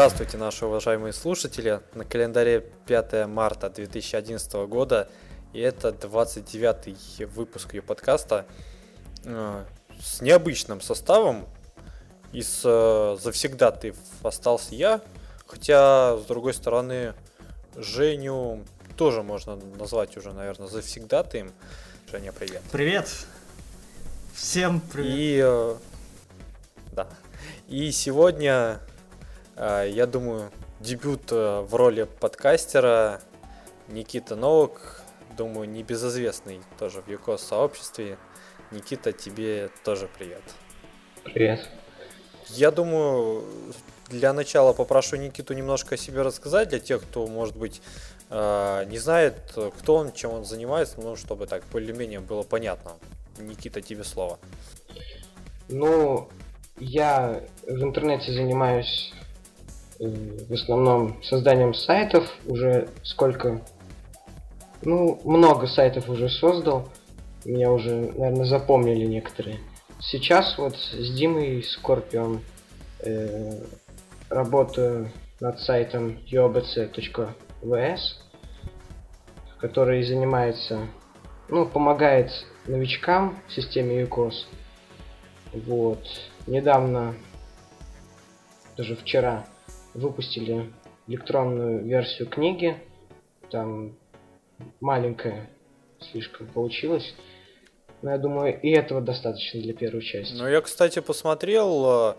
Здравствуйте, наши уважаемые слушатели. На календаре 5 марта 2011 года, и это 29 выпуск ее подкаста э, с необычным составом. Из э, завсегдатаев остался я, хотя, с другой стороны, Женю тоже можно назвать уже, наверное, завсегдатаем. Женя, привет. Привет. Всем привет. И, э, да. И сегодня, я думаю, дебют э, в роли подкастера Никита Новок, думаю, небезызвестный тоже в ЮКОС сообществе. Никита, тебе тоже привет. Привет. Я думаю, для начала попрошу Никиту немножко о себе рассказать, для тех, кто, может быть, э, не знает, кто он, чем он занимается, ну, чтобы так более-менее было понятно. Никита, тебе слово. Ну, я в интернете занимаюсь в основном созданием сайтов. Уже сколько? Ну, много сайтов уже создал. Меня уже, наверное, запомнили некоторые. Сейчас вот с Димой Скорпион э, работаю над сайтом yobc.vs, который занимается, ну, помогает новичкам в системе UCOS. Вот. Недавно, даже вчера, выпустили электронную версию книги. Там маленькая слишком получилось. Но я думаю, и этого достаточно для первой части. Ну, я, кстати, посмотрел, э,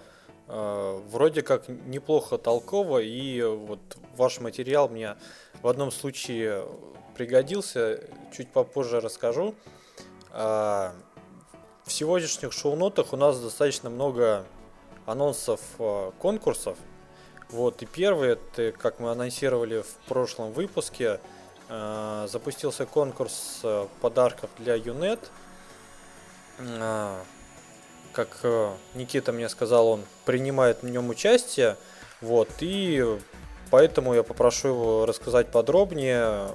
э, вроде как неплохо толково, и вот ваш материал мне в одном случае пригодился, чуть попозже расскажу. А, в сегодняшних шоу-нотах у нас достаточно много анонсов э, конкурсов. Вот, и первый, это, как мы анонсировали в прошлом выпуске, э, запустился конкурс э, подарков для Юнет. Как Никита мне сказал, он принимает в нем участие. Вот, и поэтому я попрошу его рассказать подробнее,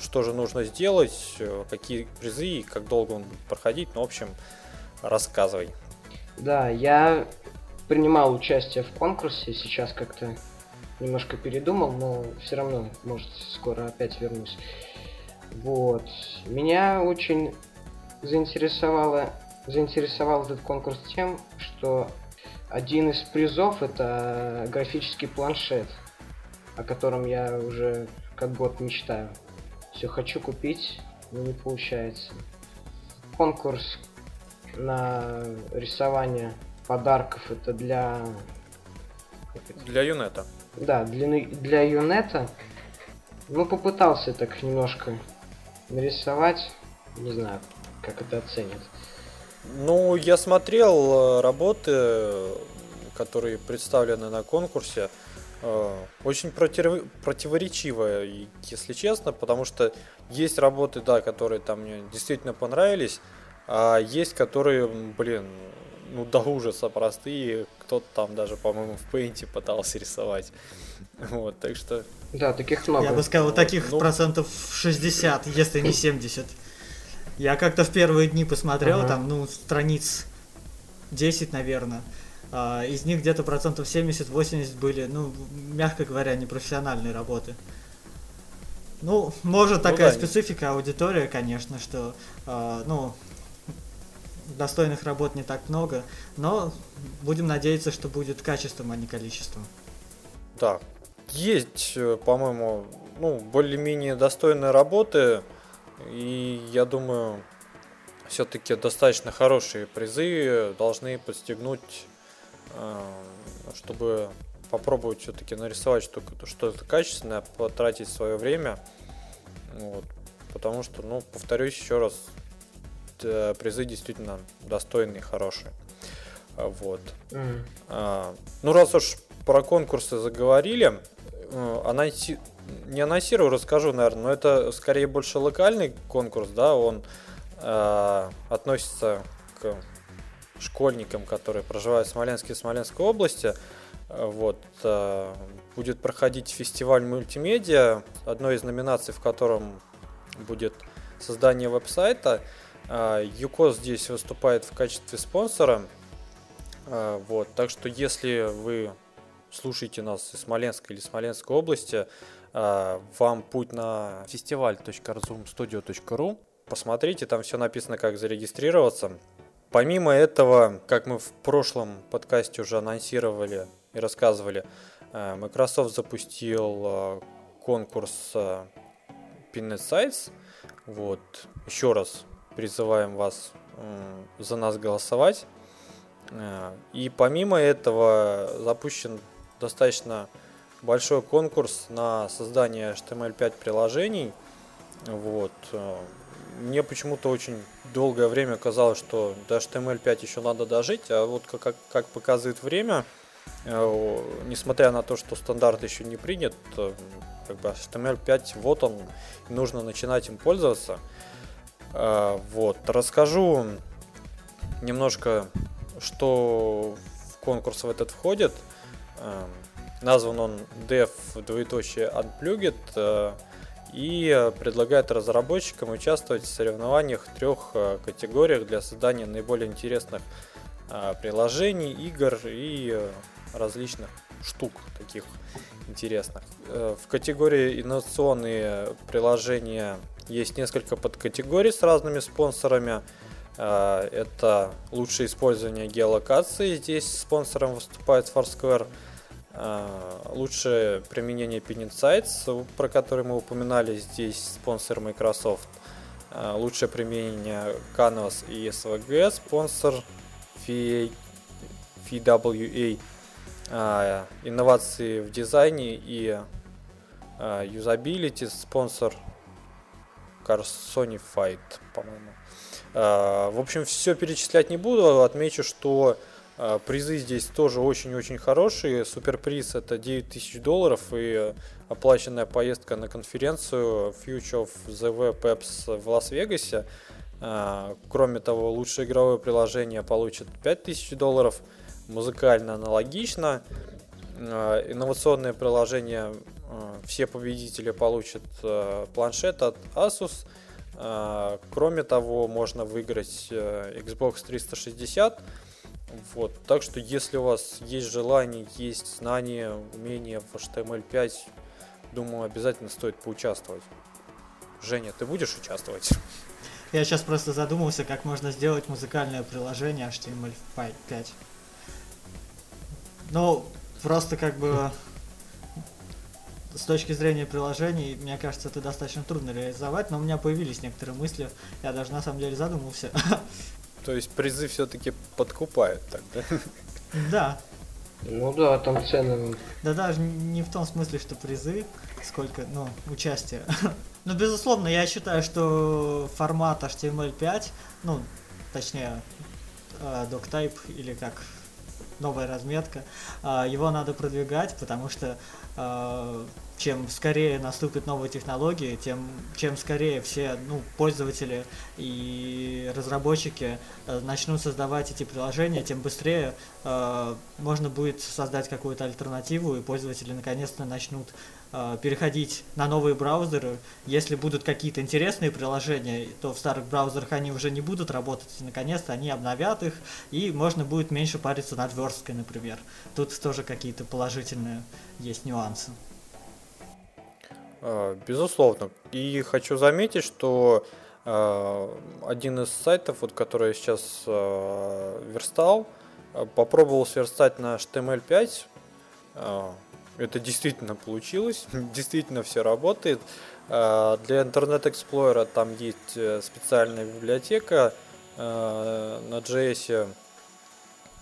что же нужно сделать, какие призы и как долго он будет проходить. Ну, в общем, рассказывай. Да, я принимал участие в конкурсе, сейчас как-то немножко передумал, но все равно, может, скоро опять вернусь. Вот. Меня очень заинтересовало, заинтересовал этот конкурс тем, что один из призов это графический планшет, о котором я уже как год мечтаю. Все хочу купить, но не получается. Конкурс на рисование подарков это для... Для Юнета. Да, для, для Юнета. Ну, попытался так немножко нарисовать. Не знаю, как это оценят. Ну, я смотрел э, работы, которые представлены на конкурсе. Э, очень против... противоречиво, если честно, потому что есть работы, да, которые там мне действительно понравились, а есть, которые, блин, ну до ужаса простые. Кто-то там даже, по-моему, в пейнте пытался рисовать. Вот, так что... Да, таких много. Я бы сказал, таких ну... процентов 60, если не 70. Я как-то в первые дни посмотрел, ага. там, ну, страниц 10, наверное. А, из них где-то процентов 70-80 были, ну, мягко говоря, непрофессиональные работы. Ну, может ну такая ну, да, специфика аудитория, конечно, что, э, ну, достойных работ не так много, но будем надеяться, что будет качеством, а не количеством. Да, есть, э, по-моему, ну, более-менее достойные работы, и я думаю, все-таки достаточно хорошие призы должны подстегнуть, э, чтобы попробовать все-таки нарисовать что-то качественное, потратить свое время. Вот. Потому что, ну, повторюсь еще раз, призы действительно достойные, хорошие. Вот. Mm. А, ну, раз уж про конкурсы заговорили, э, анонси... не анонсирую, расскажу, наверное, но это скорее больше локальный конкурс, да, он э, относится к школьникам, которые проживают в Смоленске и Смоленской области. Вот, э, будет проходить фестиваль мультимедиа, одной из номинаций в котором будет создание веб-сайта. ЮКОС здесь выступает в качестве спонсора. А, вот, так что если вы слушаете нас из Смоленска или Смоленской области, э, вам путь на фестиваль.razumstudio.ru. Посмотрите, там все написано, как зарегистрироваться. Помимо этого, как мы в прошлом подкасте уже анонсировали и рассказывали, Microsoft запустил конкурс Pinnet Sites. Вот. Еще раз призываем вас за нас голосовать. И помимо этого запущен достаточно большой конкурс на создание HTML5 приложений. Вот. Мне почему-то очень долгое время казалось, что до HTML5 еще надо дожить, а вот как, как показывает время, э, несмотря на то, что стандарт еще не принят, э, как бы HTML5 вот он, нужно начинать им пользоваться. Э, вот, расскажу немножко, что в конкурс в этот входит. Назван он Dev двоеточие Unplugged и предлагает разработчикам участвовать в соревнованиях в трех э, категориях для создания наиболее интересных э, приложений, игр и э, различных штук таких интересных. В категории инновационные приложения есть несколько подкатегорий с разными спонсорами. Это лучшее использование геолокации. Здесь спонсором выступает Foursquare – а, лучшее применение Pin Insights, про который мы упоминали здесь, спонсор Microsoft. А, лучшее применение Canvas и SVG, спонсор FWA. А, инновации в дизайне и юзабилити, спонсор Carsonified, по-моему. В общем, все перечислять не буду. Отмечу, что а, призы здесь тоже очень-очень хорошие. Суперприз это 9000 долларов и оплаченная поездка на конференцию Future of the Web Apps в Лас-Вегасе. А, кроме того, лучшее игровое приложение получит 5000 долларов. Музыкально аналогично. А, инновационное приложение все победители получат планшет от Asus. Кроме того, можно выиграть э, Xbox 360 вот, так что если у вас есть желание, есть знания, умения в HTML5, думаю, обязательно стоит поучаствовать. Женя, ты будешь участвовать? Я сейчас просто задумался, как можно сделать музыкальное приложение HTML5. Ну, просто как бы с точки зрения приложений, мне кажется, это достаточно трудно реализовать, но у меня появились некоторые мысли, я даже на самом деле задумался. То есть призы все-таки подкупают тогда? Да. Ну да, там цены. Да даже не в том смысле, что призы, сколько, ну, участие. Ну, безусловно, я считаю, что формат HTML5, ну, точнее, э, doctype или как новая разметка, э, его надо продвигать, потому что э, чем скорее наступят новые технологии, тем чем скорее все ну, пользователи и разработчики э, начнут создавать эти приложения, тем быстрее э, можно будет создать какую-то альтернативу, и пользователи наконец-то начнут э, переходить на новые браузеры. Если будут какие-то интересные приложения, то в старых браузерах они уже не будут работать, и наконец-то они обновят их, и можно будет меньше париться над версткой, например. Тут тоже какие-то положительные есть нюансы. А, безусловно. И хочу заметить, что а, один из сайтов, вот, который я сейчас а, верстал, попробовал сверстать на HTML5. Это действительно получилось, действительно все работает. Для Internet Explorer там есть э, специальная библиотека на JS,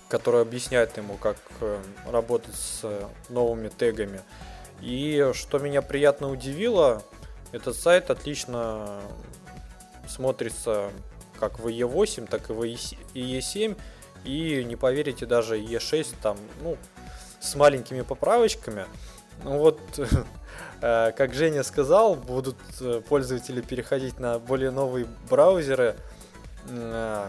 которая объясняет ему, как э, работать с новыми тегами. И что меня приятно удивило, этот сайт отлично смотрится как в E8, так и в E7. И не поверите, даже E6 там, ну, с маленькими поправочками. Ну вот, э, как Женя сказал, будут э, пользователи переходить на более новые браузеры. Э,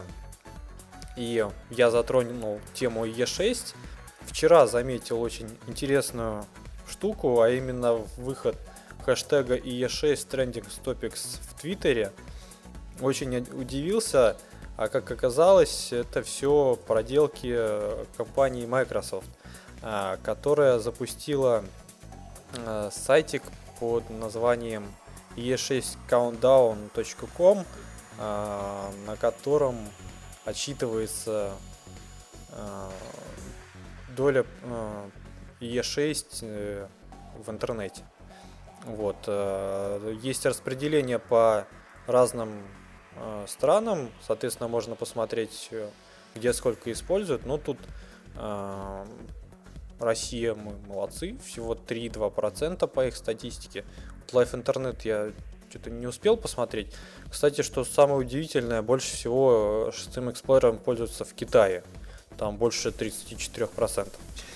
и я затронул тему E6. Вчера заметил очень интересную штуку, а именно выход хэштега IE6 Trending Topics в Твиттере. Очень удивился, а как оказалось, это все проделки компании Microsoft. которая запустила сайтик под названием e6countdown.com, на котором отсчитывается доля E6 в интернете. Вот. Есть распределение по разным странам, соответственно, можно посмотреть, где сколько используют. Но тут Россия, мы молодцы, всего 3-2% по их статистике. Live Internet я что-то не успел посмотреть. Кстати, что самое удивительное, больше всего шестым эксплорером пользуются в Китае. Там больше 34%.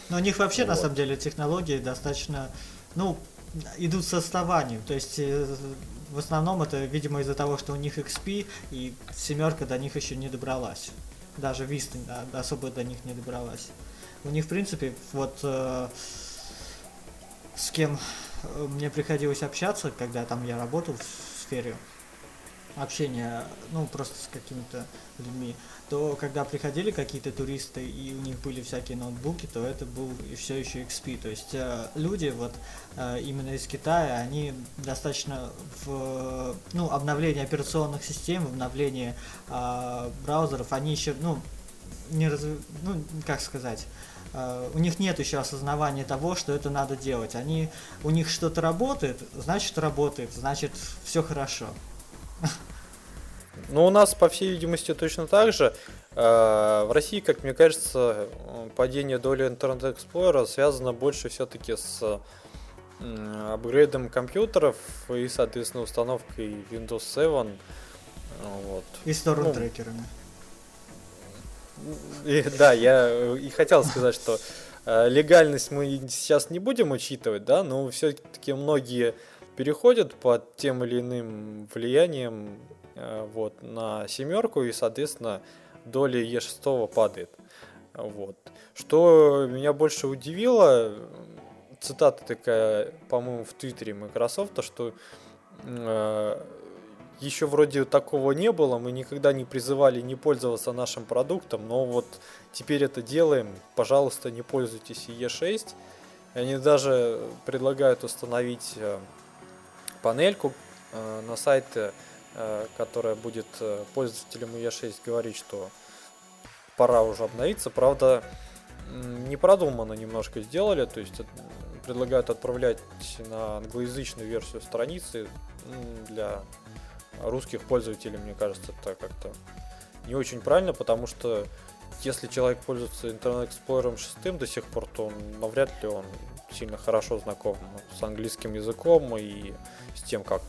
Но у них вообще, вот. на самом деле, технологии достаточно, ну, идут с отставанием. То есть, э, в основном это, видимо, из-за того, что у них XP, и семерка до них еще не добралась. Даже Vista особо до них не добралась. У них, в принципе, вот э, с кем э, мне приходилось общаться, когда там я работал в сфере общения, ну, просто с какими-то людьми, то когда приходили какие-то туристы и у них были всякие ноутбуки, то это был все еще XP. То есть э, люди вот э, именно из Китая, они достаточно в ну, обновление операционных систем, обновление э, браузеров, они еще, ну, не раз, ну, как сказать, Uh, у них нет еще осознавания того, что это надо делать. Они, у них что-то работает, значит работает, значит все хорошо. Ну, у нас, по всей видимости, точно так же. Uh, в России, как мне кажется, падение доли Internet Explorer связано больше все-таки с апгрейдом компьютеров и, соответственно, установкой Windows 7. Вот. И с. Ну, и, да, я и хотел сказать, что э, легальность мы сейчас не будем учитывать, да, но все-таки многие переходят под тем или иным влиянием э, вот, на семерку, и, соответственно, доля Е6 падает. Вот. Что меня больше удивило, цитата такая, по-моему, в Твиттере Microsoft, то, что э, еще вроде такого не было, мы никогда не призывали не пользоваться нашим продуктом, но вот теперь это делаем, пожалуйста, не пользуйтесь E6. Они даже предлагают установить э, панельку э, на сайте, э, которая будет пользователям E6 говорить, что пора уже обновиться. Правда, не продуманно немножко сделали, то есть предлагают отправлять на англоязычную версию страницы для русских пользователей, мне кажется, это как-то не очень правильно, потому что если человек пользуется Internet Explorer 6 до сих пор, то навряд ли он сильно хорошо знаком с английским языком и с тем, как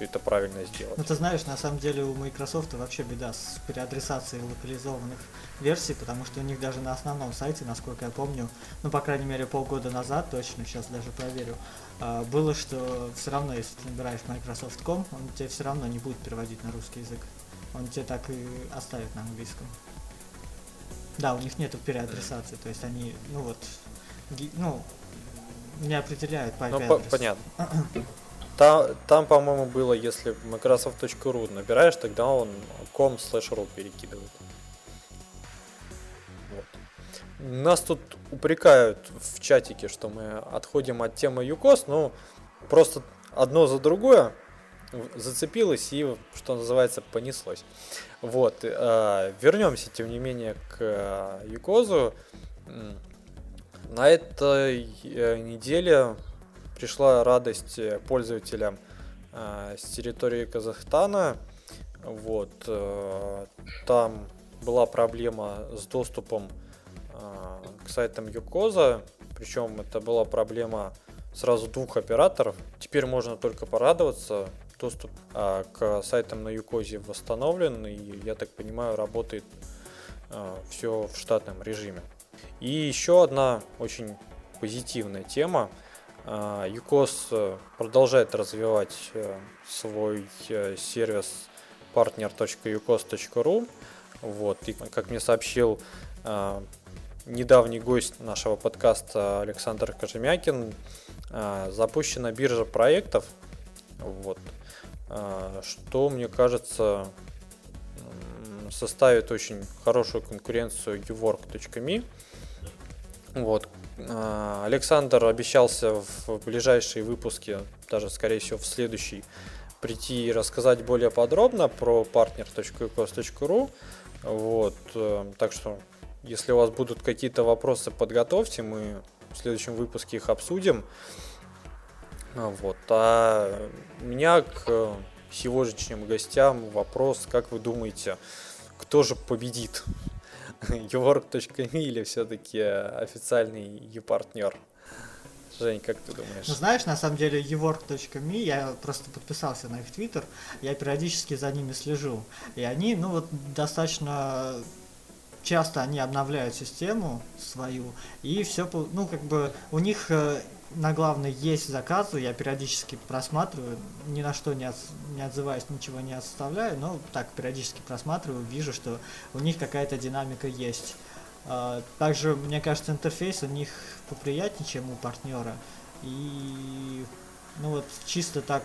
все это правильно сделать. Ну, ты знаешь, на самом деле у Microsoft вообще беда с переадресацией локализованных версий, потому что у них даже на основном сайте, насколько я помню, ну, по крайней мере, полгода назад, точно, сейчас даже проверю, а, было, что все равно, если ты набираешь Microsoft.com, он тебе все равно не будет переводить на русский язык. Он тебе так и оставит на английском. Да, у них нету переадресации, то есть они, ну вот, ну, не определяют по IP Ну, понятно. Там, там по-моему, было, если microsoft.ru набираешь, тогда он com slash ru перекидывает. Нас тут упрекают в чатике, что мы отходим от темы ЮКОС, но просто одно за другое зацепилось и, что называется, понеслось. Вот, э, вернемся, тем не менее, к э, ЮКОЗу. На этой э, неделе пришла радость пользователям э, с территории Казахстана. Вот, э, там была проблема с доступом к сайтам Юкоза, причем это была проблема сразу двух операторов. Теперь можно только порадоваться, доступ а, к сайтам на Юкозе восстановлен, и, я так понимаю, работает все в штатном режиме. И еще одна очень позитивная тема. Юкос продолжает развивать э, свой э, сервис partner.ucos.ru. Вот, и как мне сообщил недавний гость нашего подкаста Александр Кожемякин. А, запущена биржа проектов, вот, а, что, мне кажется, составит очень хорошую конкуренцию uwork.me. Вот. А, Александр обещался в ближайшие выпуски, даже скорее всего в следующий, прийти и рассказать более подробно про partner.ecos.ru. Вот. Э, так что, если у вас будут какие-то вопросы, подготовьте, мы в следующем выпуске их обсудим. А, вот. А у меня к сегодняшним гостям вопрос, как вы думаете, кто же победит? uwork.me или все-таки официальный e-партнер? Жень, как ты думаешь? Ну, знаешь, на самом деле, ework.me, я просто подписался на их твиттер, я периодически за ними слежу. И они, ну вот, достаточно часто они обновляют систему свою, и все, ну, как бы, у них э, на главной есть заказы, я периодически просматриваю, ни на что не, от, не отзываюсь, ничего не оставляю, но так периодически просматриваю, вижу, что у них какая-то динамика есть. А, также, мне кажется, интерфейс у них поприятнее, чем у партнера. И ну вот чисто так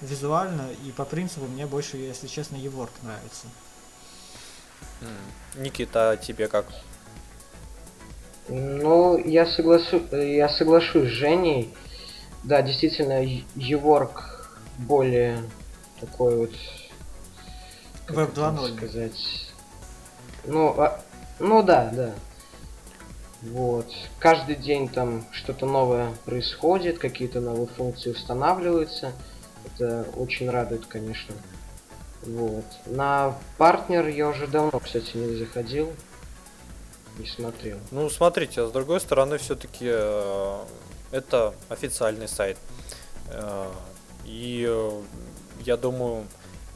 визуально и по принципу мне больше, если честно, Еворк нравится. Никита, а тебе как? Ну, я, соглашу... я соглашусь с Женей. Да, действительно, Еворк более такой вот... Веб 2.0. сказать. Ну, а... ну да, да. Вот. Каждый день там что-то новое происходит, какие-то новые функции устанавливаются. Это очень радует, конечно. Вот. На партнер я уже давно, кстати, не заходил не смотрел. Ну, смотрите, а с другой стороны, все-таки э, это официальный сайт. Э, и э, я думаю,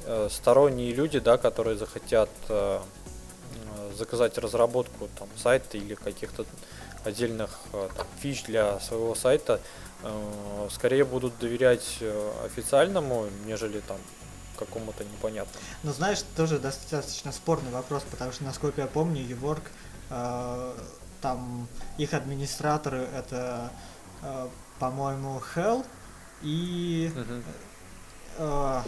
э, сторонние люди, да, которые захотят э, заказать разработку там, сайта или каких-то отдельных э, там, фич для своего сайта, э, скорее будут доверять э, официальному, нежели там какому-то непонятному. Ну, знаешь, тоже достаточно спорный вопрос, потому что, насколько я помню, Еворк Э, там их администраторы это, э, по-моему, Hell и uh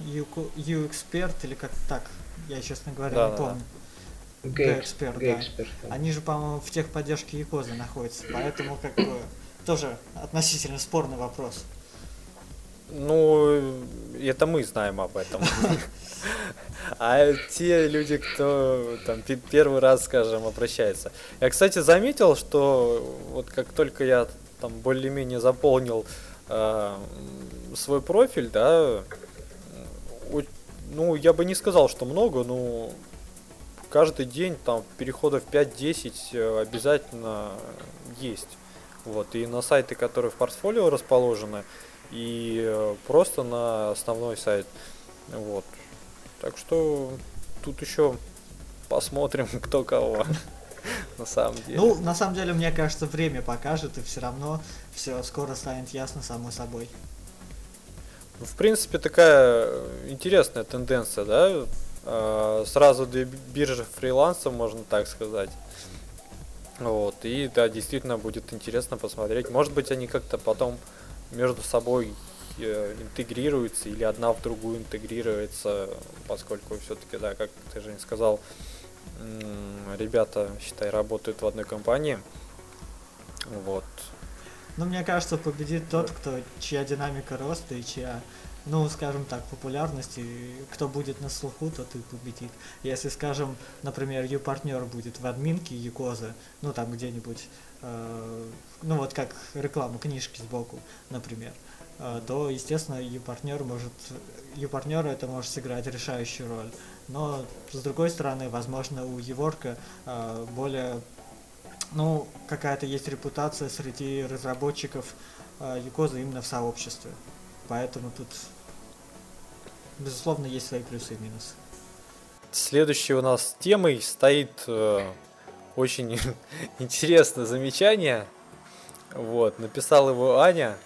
U-Expert или как так, я, честно говоря, да, не помню. G-Expert, да. Они же, по-моему, в техподдержке Якозы находятся, поэтому как бы тоже относительно спорный вопрос. Ну, это мы знаем об этом. А те люди, кто там первый раз, скажем, обращается. Я, кстати, заметил, что вот как только я там более-менее заполнил э, свой профиль, да, ну, я бы не сказал, что много, но каждый день там переходов 5-10 э, обязательно есть. Вот, и на сайты, которые в портфолио расположены, и э, просто на основной сайт. Вот. Так что тут еще посмотрим, кто кого. На самом деле. Ну, на самом деле, мне кажется, время покажет, и все равно все скоро станет ясно само собой. Ну, в принципе, такая интересная тенденция, да? А, сразу две биржи фриланса, можно так сказать. Вот, и да, действительно будет интересно посмотреть. Может быть, они как-то потом между собой э, интегрируются или одна в другую интегрируется, поскольку все-таки, да, как ты же не сказал, ребята, считай, работают в одной компании. Вот. Ну, мне кажется, победит тот, кто, чья динамика роста и чья, ну, скажем так, популярность, и кто будет на слуху, тот и победит. Если, скажем, например, ее партнер будет в админке Якоза, ну, там где-нибудь, ну, вот как реклама книжки сбоку, например, э, то, естественно, ее партнер может, ее партнера это может сыграть решающую роль. Но, с другой стороны, возможно, у Еворка э, более ну, какая-то есть репутация среди разработчиков э, Юкоза именно в сообществе. Поэтому тут, безусловно, есть свои плюсы и минусы. Следующей у нас темой стоит э, очень интересное замечание. Вот, написал его Аня.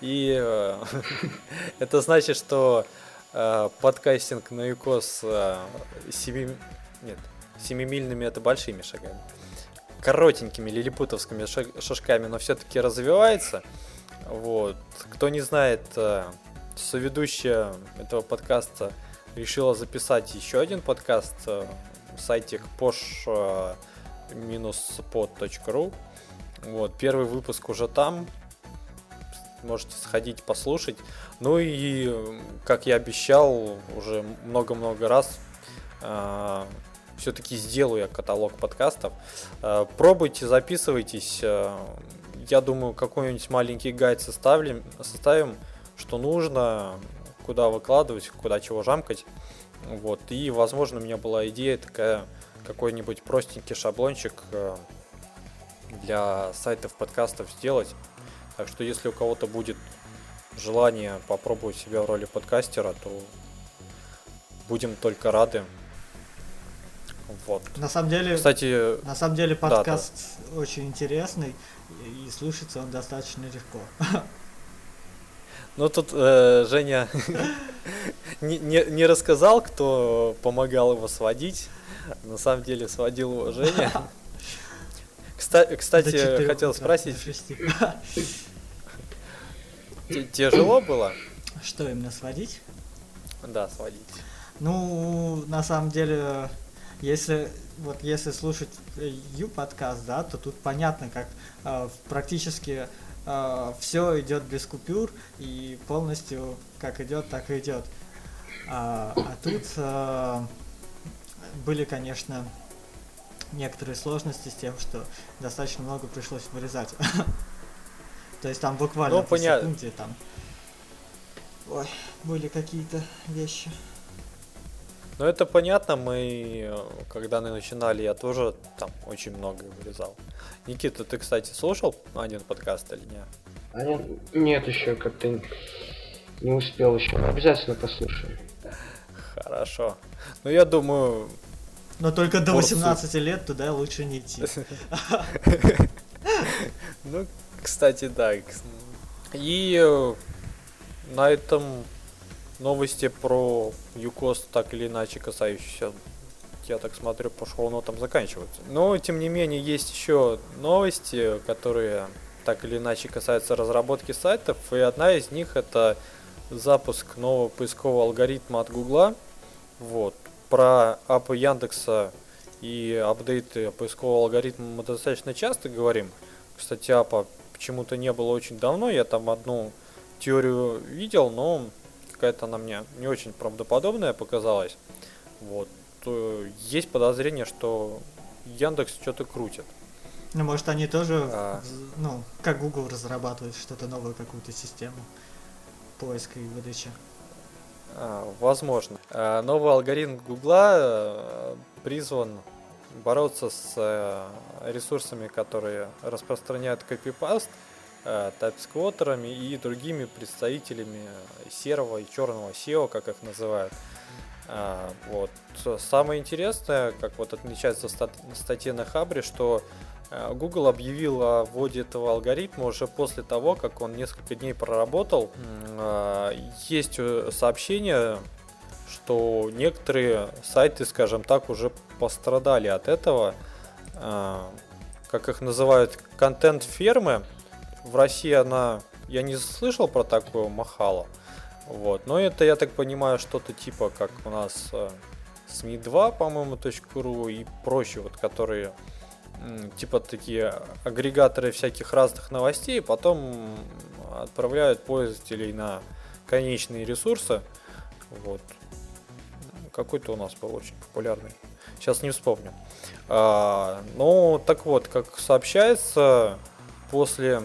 И э, это значит, что э, подкастинг на ЮКОС э, 7, нет, семимильными это большими шагами коротенькими лилипутовскими шажками, но все-таки развивается. Вот. Кто не знает, соведущая этого подкаста решила записать еще один подкаст. Э, Сайтик Posh pod.ru. Вот, первый выпуск уже там. Можете сходить послушать. Ну и, как я обещал уже много-много раз, э, все-таки сделаю я каталог подкастов. Э, пробуйте, записывайтесь. Э, я думаю, какой-нибудь маленький гайд составим, составим, что нужно, куда выкладывать, куда чего жамкать. Вот. И, возможно, у меня была идея такая, какой-нибудь простенький шаблончик э, для сайтов подкастов сделать. Так что, если у кого-то будет желание попробовать себя в роли подкастера, то будем только рады. Вот. На самом деле, кстати, на самом деле подкаст да, да. очень интересный и слушается он достаточно легко. Ну тут э, Женя не, не, не рассказал, кто помогал его сводить. На самом деле сводил его Женя. Кстати, хотел спросить. Тяжело было? Что именно сводить? Да, сводить. Ну, на самом деле, если вот если слушать Ю подкаст, да, то тут понятно, как э, практически э, все идет без купюр и полностью как идет, так и идет. А, а тут э, были, конечно, некоторые сложности с тем, что достаточно много пришлось вырезать. То есть там буквально ну, по секунде там. Ой, были какие-то вещи. Ну это понятно, мы когда начинали, я тоже там очень много вырезал. Никита, ты, кстати, слушал один подкаст или нет? А нет, нет еще как-то не успел еще. Обязательно послушаю. Хорошо. Ну я думаю, но только до 18 лет туда лучше не идти. Ну, кстати, да. И э, на этом новости про ЮКОС так или иначе касающиеся, я так смотрю, по шоу-нотам заканчиваются. Но, тем не менее, есть еще новости, которые так или иначе касаются разработки сайтов, и одна из них это запуск нового поискового алгоритма от Гугла. Вот про апы Яндекса и апдейты поискового алгоритма мы достаточно часто говорим. Кстати, апа почему-то не было очень давно. Я там одну теорию видел, но какая-то она мне не очень правдоподобная показалась. Вот. Есть подозрение, что Яндекс что-то крутит. Ну, может, они тоже, а... ну, как Google разрабатывают что-то новое, какую-то систему поиска и выдачи. А, возможно. А, новый алгоритм Гугла э, призван бороться с э, ресурсами, которые распространяют копипаст, э, тайпсквотерами и другими представителями серого и черного SEO, как их называют. А, вот. Самое интересное, как вот отмечается в статье на Хабре, что Google объявил о вводе этого алгоритма уже после того, как он несколько дней проработал. Э, есть э, сообщение, что некоторые сайты, скажем так, уже пострадали от этого. Как их называют, контент-фермы. В России она... Я не слышал про такое махало. Вот. Но это, я так понимаю, что-то типа, как у нас СМИ2, по-моему, .ру и прочие, вот, которые типа такие агрегаторы всяких разных новостей, потом отправляют пользователей на конечные ресурсы. Вот. Какой-то у нас был очень популярный. Сейчас не вспомню. А, ну, так вот, как сообщается, после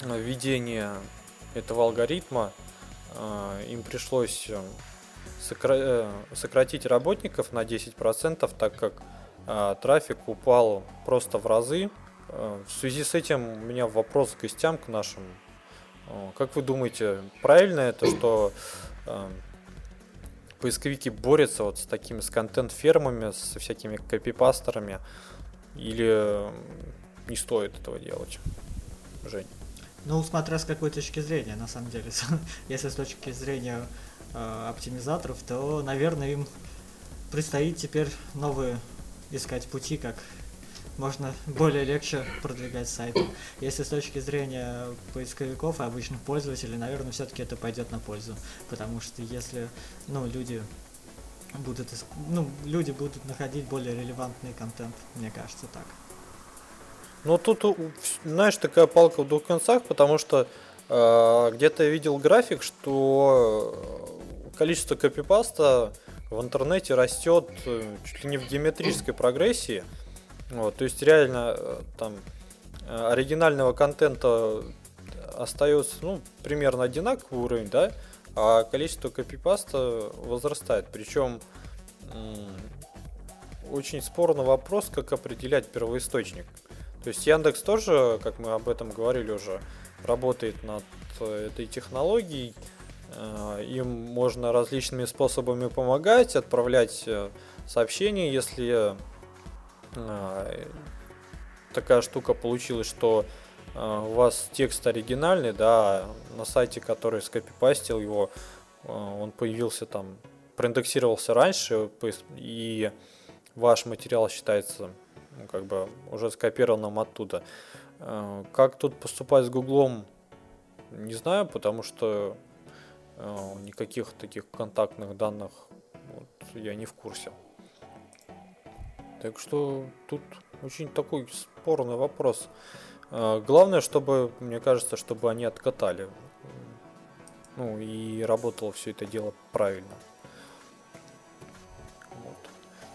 введения этого алгоритма а, им пришлось э, сокра- э, сократить работников на 10%, так как трафик упал просто в разы. А, в связи с этим у меня вопрос к гостям, к нашим. А, как вы думаете, правильно это, что поисковики борются вот с такими с контент-фермами, со всякими копипастерами, или не стоит этого делать? Жень. Ну, смотря с какой точки зрения, на самом деле. Если с точки зрения оптимизаторов, то, наверное, им предстоит теперь новые искать пути, как можно более легче продвигать сайт. Если с точки зрения поисковиков и обычных пользователей, наверное, все-таки это пойдет на пользу. Потому что если ну, люди будут, ну, люди будут находить более релевантный контент, мне кажется, так. Ну, тут, знаешь, такая палка в двух концах, потому что э, где-то я видел график, что э, количество копипаста в интернете растет э, чуть ли не в геометрической прогрессии. Вот, то есть реально э, там оригинального контента остается ну, примерно одинаковый уровень, да, а количество копипаста возрастает. Причем очень спорный вопрос, как определять первоисточник. То есть Яндекс тоже, как мы об этом говорили уже, работает над э, этой технологией. Э, им можно различными способами помогать, отправлять э, сообщения, если такая штука получилась, что у вас текст оригинальный, да, на сайте, который скопипастил его, он появился там, проиндексировался раньше, и ваш материал считается ну, как бы уже скопированным оттуда. Э, как тут поступать с Гуглом, не знаю, потому что э, никаких таких контактных данных вот, я не в курсе. Так что тут очень такой спорный вопрос. Э, главное, чтобы, мне кажется, чтобы они откатали. Ну и работало все это дело правильно.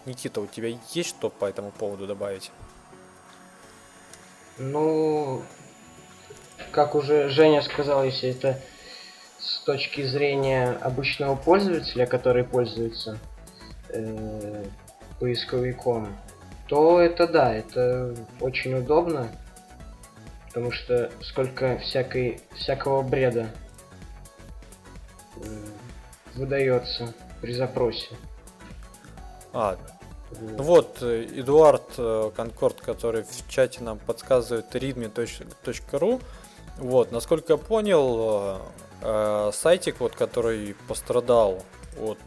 Никита, у тебя есть что по этому поводу добавить? Ну, как уже Женя сказал, если это с точки зрения обычного пользователя, который пользуется э, поисковиком, то это да, это очень удобно, потому что сколько всякой, всякого бреда э, выдается при запросе. А, вот, э, Эдуард э, Конкорд, который в чате нам подсказывает readme.ru. Вот, насколько я понял, э, сайтик, вот, который пострадал от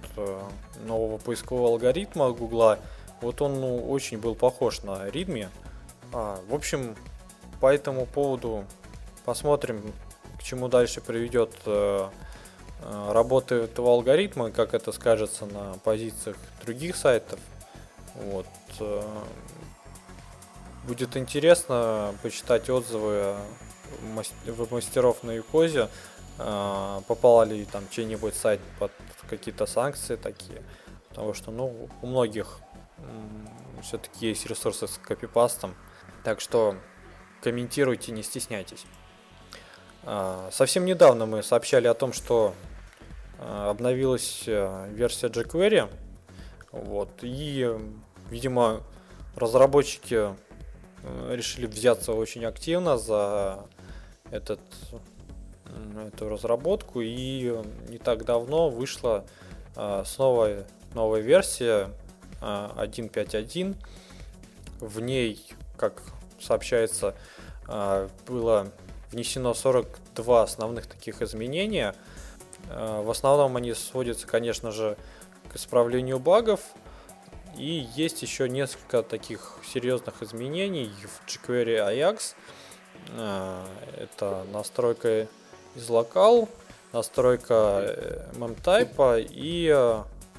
нового поискового алгоритма Гугла, вот он ну, очень был похож на Readme. А, в общем, по этому поводу посмотрим, к чему дальше приведет работа этого алгоритма, как это скажется на позициях других сайтов. Вот. Э, будет интересно почитать отзывы мастеров на Юкозе. Э, попал ли там чей-нибудь сайт под какие-то санкции такие. Потому что, ну, у многих все-таки есть ресурсы с копипастом. Так что комментируйте, не стесняйтесь. Э, совсем недавно мы сообщали о том, что обновилась версия jQuery вот. И, видимо, разработчики э, решили взяться очень активно за этот, эту разработку. И не так давно вышла снова новая версия 1.5.1. Э, В ней, как сообщается, было внесено 42 основных таких изменения. В основном они сводятся, конечно же, к исправлению багов. И есть еще несколько таких серьезных изменений в jQuery Ajax. А, это настройка из локал, настройка memtype э, и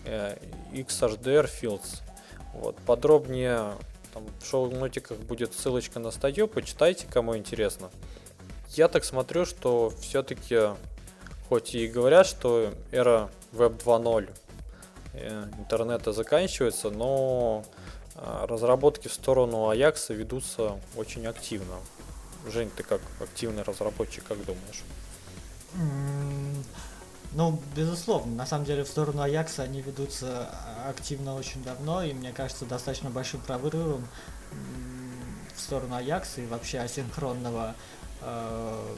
э, XHDR fields. Вот, подробнее там, в шоу-нотиках будет ссылочка на статью, почитайте, кому интересно. Я так смотрю, что все-таки, хоть и говорят, что эра Web 2.0 Э, интернета заканчивается, но разработки в сторону Аякса ведутся очень активно. Жень, ты как активный разработчик, как думаешь? Ну, безусловно, на самом деле в сторону Аякса они ведутся активно очень давно, и мне кажется, достаточно большим прорывом в сторону Аякса и вообще асинхронного э,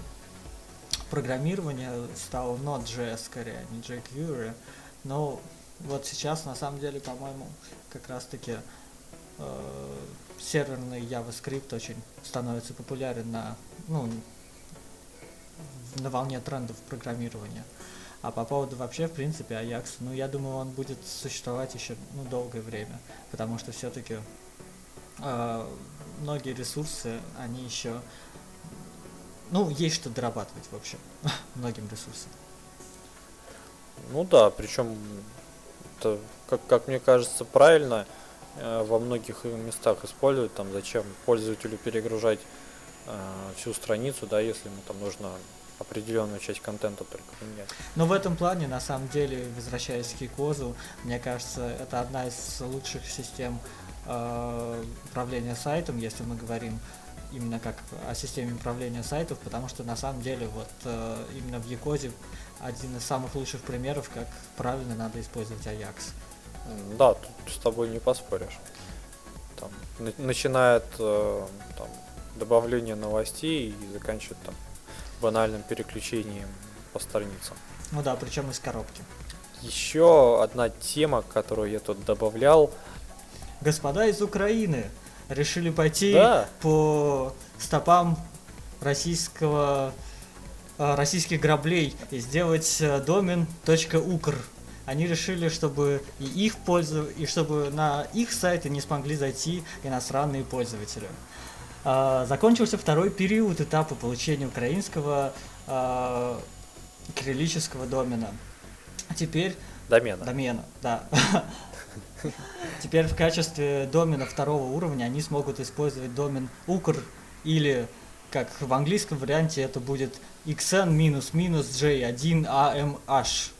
программирования стал Node.js скорее, а не jQuery. Но вот сейчас, на самом деле, по-моему, как раз-таки э, серверный JavaScript очень становится популярен на, ну, на волне трендов программирования. А по поводу вообще, в принципе, Ajax, ну, я думаю, он будет существовать еще ну, долгое время, потому что все-таки э, многие ресурсы, они еще, ну, есть что дорабатывать, в общем, многим ресурсам. Ну да, причем это, как, как мне кажется, правильно э, во многих местах использовать. Там зачем пользователю перегружать всю страницу, да, если ему там нужно определенную часть контента только поменять. Но в этом плане, на самом деле, возвращаясь к Кикозу, мне кажется, это одна из лучших систем э, управления сайтом, если мы говорим именно как о системе управления сайтов, потому что на самом деле вот э, именно в Якозе один из самых лучших примеров, как правильно надо использовать Ajax. Да, тут с тобой не поспоришь. Там, начиная от э, там, добавления новостей и заканчивая там банальным переключением по страницам. Ну да, причем из коробки. Еще одна тема, которую я тут добавлял. Господа из Украины решили пойти да. по стопам российского э, российских граблей и сделать э, домен .укр. Они решили, чтобы и их пользу, и чтобы на их сайты не смогли зайти иностранные пользователи. А, закончился второй период этапа получения украинского а, кириллического домена. Теперь... Домена. Домена, да. Теперь в качестве домена второго уровня они смогут использовать домен укр или, как в английском варианте, это будет xn-j1amh.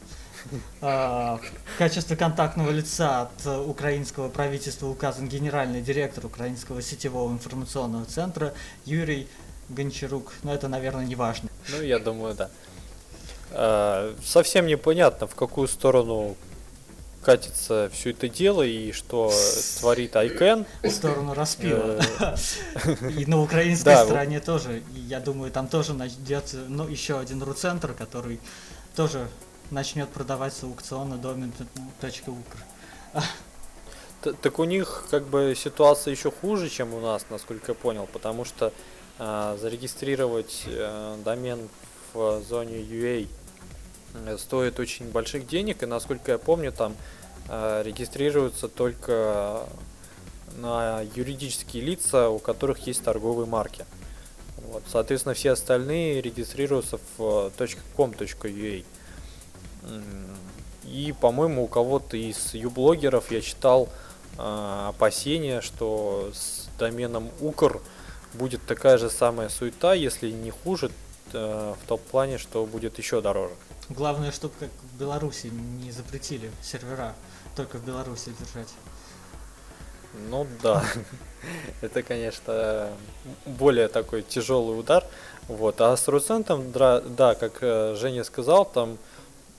А, в качестве контактного лица от украинского правительства указан генеральный директор Украинского сетевого информационного центра Юрий Гончарук. Но это, наверное, не важно. Ну, я думаю, да. А, совсем непонятно, в какую сторону катится все это дело и что творит Айкен. В сторону распила. Э, и на украинской стороне тоже. Я думаю, там тоже найдется ну, еще один руцентр, который тоже начнет продаваться аукционно домен .укр. Так у них как бы ситуация еще хуже, чем у нас, насколько я понял, потому что э, зарегистрировать э, домен в зоне UA э, стоит очень больших денег, и насколько я помню, там э, регистрируются только на юридические лица, у которых есть торговые марки. Вот, соответственно, все остальные регистрируются в .com.ua. И, по-моему, у кого-то из юблогеров я читал э, опасения, что с доменом Укр будет такая же самая суета, если не хуже, э, в том плане, что будет еще дороже. Главное, чтобы как в Беларуси не запретили сервера только в Беларуси держать. Ну да, это, конечно, более такой тяжелый удар. Вот. А с Руцентом, да, как э, Женя сказал, там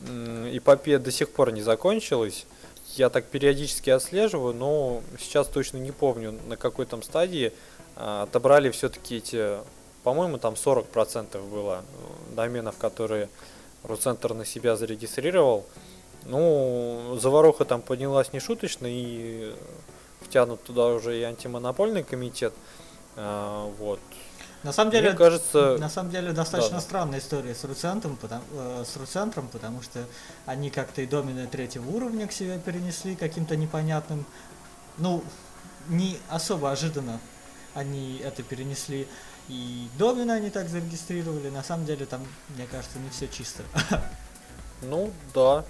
эпопея до сих пор не закончилась. Я так периодически отслеживаю, но сейчас точно не помню, на какой там стадии а, отобрали все-таки эти, по-моему, там 40% было э, доменов, которые Руцентр на себя зарегистрировал. Ну, заваруха там поднялась нешуточно, и втянут туда уже и антимонопольный комитет. А, вот. На самом деле, Мне кажется, на самом деле достаточно да, странная история с Руцентром, потому, э, с Руцентром, потому что они как-то и домены третьего уровня к себе перенесли каким-то непонятным, ну, не особо ожиданно они это перенесли. И домены они так зарегистрировали. На самом деле там, мне кажется, не все чисто. Ну, да.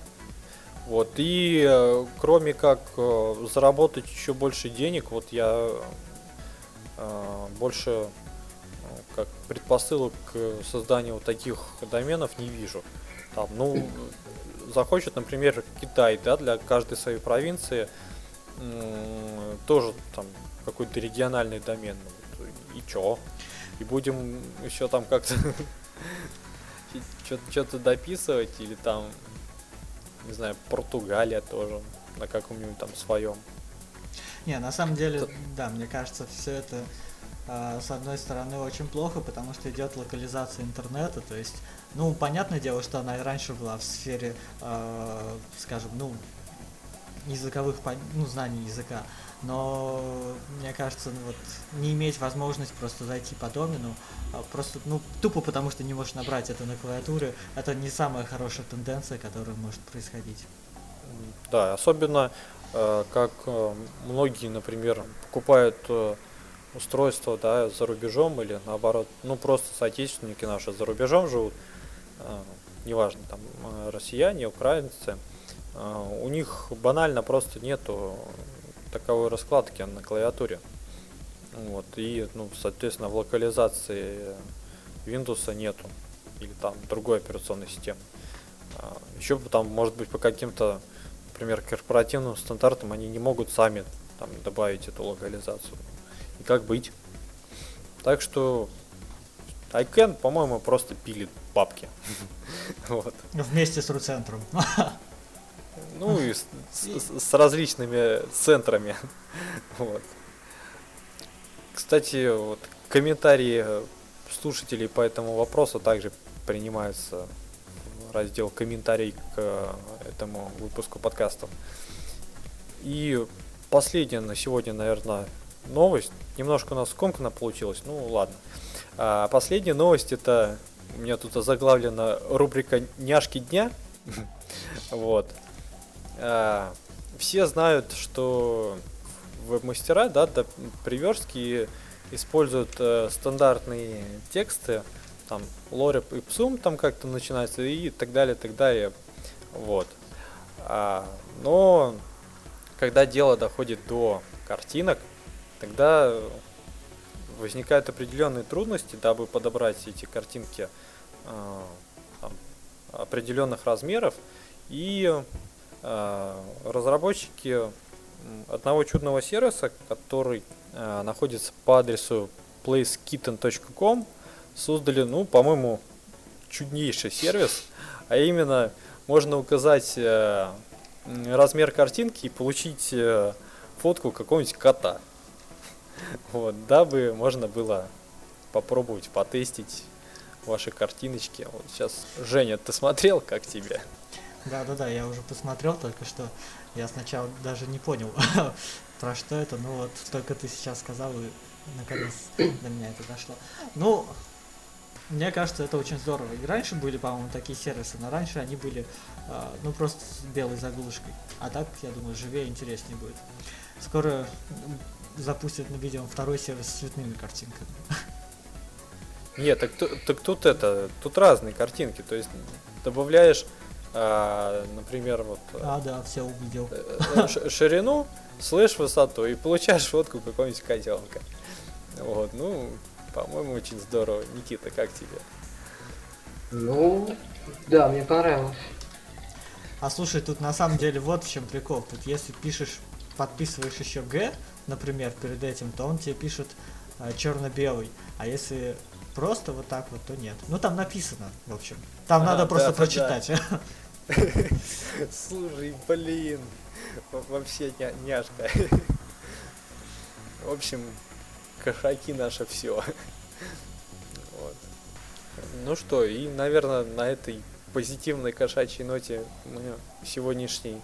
Вот, и э, кроме как э, заработать еще больше денег, вот я э, больше как предпосылок к созданию вот таких доменов не вижу. Там, ну, захочет, например, Китай, да, для каждой своей провинции тоже там какой-то региональный домен. И чё? И будем еще там как-то что-то дописывать или там, не знаю, Португалия тоже на каком-нибудь там своем. Не, на самом деле, да, мне кажется, все это с одной стороны очень плохо, потому что идет локализация интернета, то есть, ну, понятное дело, что она и раньше была в сфере, э, скажем, ну, языковых, ну, знаний языка, но мне кажется, ну, вот не иметь возможность просто зайти по домену, а просто, ну, тупо потому что не можешь набрать это на клавиатуре, это не самая хорошая тенденция, которая может происходить. Да, особенно э, как э, многие, например, покупают устройство да, за рубежом или наоборот, ну просто соотечественники наши за рубежом живут, э, неважно, там э, россияне, украинцы, э, у них банально просто нету таковой раскладки на клавиатуре. Вот, и, ну, соответственно, в локализации Windows нету. Или там другой операционной системы. А, еще там, может быть, по каким-то, например, корпоративным стандартам они не могут сами там добавить эту локализацию. Как быть? Так что Айкен, по-моему, просто пилит бабки. вот. Вместе с Руцентром. ну и с, с, с различными центрами. вот. Кстати, вот комментарии слушателей по этому вопросу также принимаются в раздел комментарий к этому выпуску подкастов. И последняя на сегодня, наверное, новость. Немножко у нас скомканно получилось, ну ладно. А последняя новость это у меня тут заглавлена рубрика «Няшки дня». вот. А, все знают, что веб-мастера, да, приверстки используют э, стандартные тексты, там, лореп и псум там как-то начинается и так далее, так далее. Вот. А, но когда дело доходит до картинок, тогда возникают определенные трудности, дабы подобрать эти картинки э, там, определенных размеров. И э, разработчики одного чудного сервиса, который э, находится по адресу placekitten.com, создали, ну, по-моему, чуднейший сервис, а именно можно указать э, размер картинки и получить э, фотку какого-нибудь кота. Вот, дабы можно было попробовать потестить ваши картиночки. Вот сейчас, Женя, ты смотрел, как тебе? Да, да, да, я уже посмотрел только что. Я сначала даже не понял, про что это, но вот только ты сейчас сказал, и наконец до меня это дошло. Ну, мне кажется, это очень здорово. И раньше были, по-моему, такие сервисы, но раньше они были, э, ну, просто с белой заглушкой. А так, я думаю, живее и интереснее будет. Скоро запустят на видео второй сервис с цветными картинками. Нет, так, так тут это, тут разные картинки, то есть добавляешь, а, например, вот... Э, а, да, все увидел. Э, э, ширину, слышь высоту и получаешь фотку какого-нибудь котенка. Вот, ну, по-моему, очень здорово. Никита, как тебе? Ну, да, мне понравилось. А слушай, тут на самом деле вот в чем прикол. Тут если пишешь, подписываешь еще Г, например, перед этим, то он тебе пишет э, черно-белый. А если просто вот так вот, то нет. Ну там написано, в общем. Там а, надо да, просто да, прочитать. Да. Слушай, блин, вообще ня няшка. В общем, кошаки наше все. Вот. Ну что, и, наверное, на этой позитивной кошачьей ноте мы сегодняшний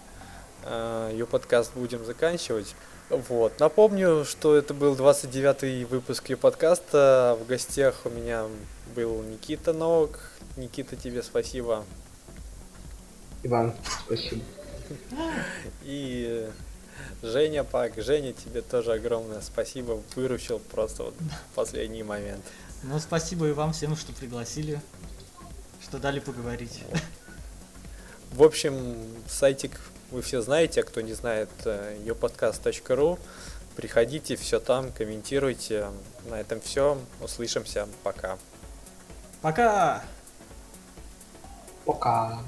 ее подкаст будем заканчивать. Вот. Напомню, что это был 29-й выпуск ее подкаста. В гостях у меня был Никита Новок. Никита, тебе спасибо. Иван, спасибо. И Женя Пак, Женя, тебе тоже огромное спасибо. Выручил просто вот в последний момент. Ну, спасибо и вам всем, что пригласили, что дали поговорить. В общем, сайтик вы все знаете, а кто не знает, youpodcast.ru. Э, Приходите, все там, комментируйте. На этом все. Услышимся. Пока. Пока. Пока.